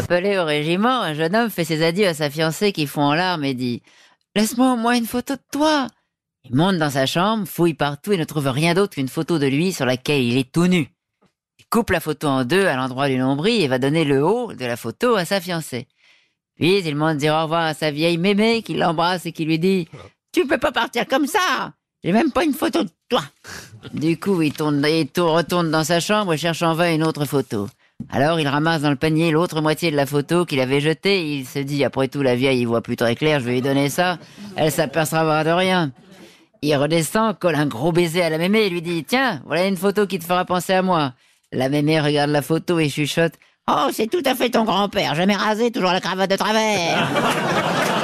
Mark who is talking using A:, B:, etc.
A: Appelé au régiment, un jeune homme fait ses adieux à sa fiancée qui fond en larmes et dit Laisse-moi au moins une photo de toi. Il monte dans sa chambre, fouille partout et ne trouve rien d'autre qu'une photo de lui sur laquelle il est tout nu. Il coupe la photo en deux à l'endroit du nombril et va donner le haut de la photo à sa fiancée. Puis il monte dire au revoir à sa vieille mémé qui l'embrasse et qui lui dit Tu peux pas partir comme ça J'ai même pas une photo de toi. Du coup, il, il tourne- retourne dans sa chambre et cherche en vain une autre photo. Alors il ramasse dans le panier l'autre moitié de la photo qu'il avait jetée. Il se dit, après tout, la vieille, il voit plus très clair, je vais lui donner ça. Elle s'apercevra de rien. Il redescend, colle un gros baiser à la mémé et lui dit, tiens, voilà une photo qui te fera penser à moi. La mémé regarde la photo et chuchote, oh, c'est tout à fait ton grand-père, jamais rasé, toujours la cravate de travers.